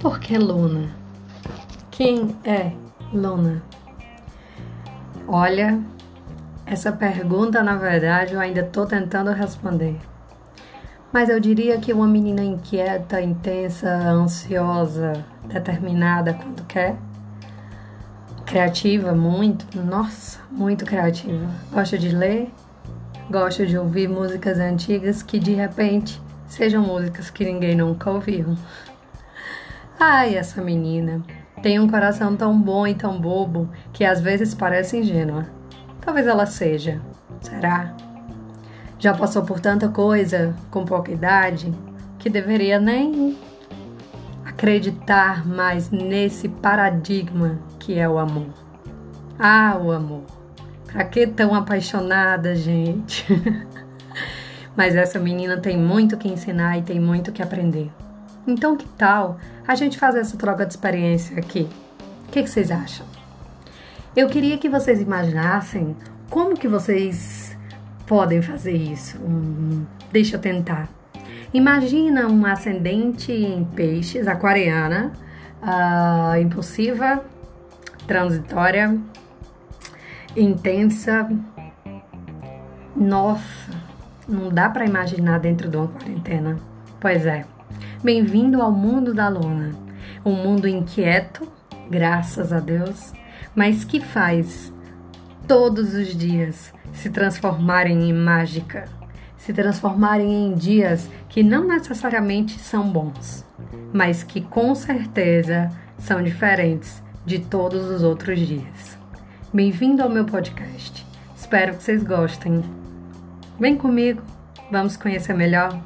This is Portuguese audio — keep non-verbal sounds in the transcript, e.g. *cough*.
Por que Luna? Quem é Luna? Olha, essa pergunta na verdade eu ainda estou tentando responder. Mas eu diria que uma menina inquieta, intensa, ansiosa, determinada quando quer. Criativa, muito, nossa, muito criativa. Gosta de ler, gosta de ouvir músicas antigas que de repente sejam músicas que ninguém nunca ouviu. Ai, essa menina tem um coração tão bom e tão bobo que às vezes parece ingênua. Talvez ela seja. Será? Já passou por tanta coisa com pouca idade que deveria nem acreditar mais nesse paradigma que é o amor. Ah, o amor. Pra que tão apaixonada, gente? *laughs* Mas essa menina tem muito que ensinar e tem muito que aprender. Então, que tal a gente fazer essa troca de experiência aqui? O que, que vocês acham? Eu queria que vocês imaginassem como que vocês podem fazer isso. Hum, deixa eu tentar. Imagina uma ascendente em peixes, aquariana, uh, impulsiva, transitória, intensa. Nossa, não dá para imaginar dentro de uma quarentena. Pois é. Bem-vindo ao mundo da Luna, um mundo inquieto, graças a Deus, mas que faz todos os dias se transformarem em mágica, se transformarem em dias que não necessariamente são bons, mas que com certeza são diferentes de todos os outros dias. Bem-vindo ao meu podcast. Espero que vocês gostem. Vem comigo, vamos conhecer melhor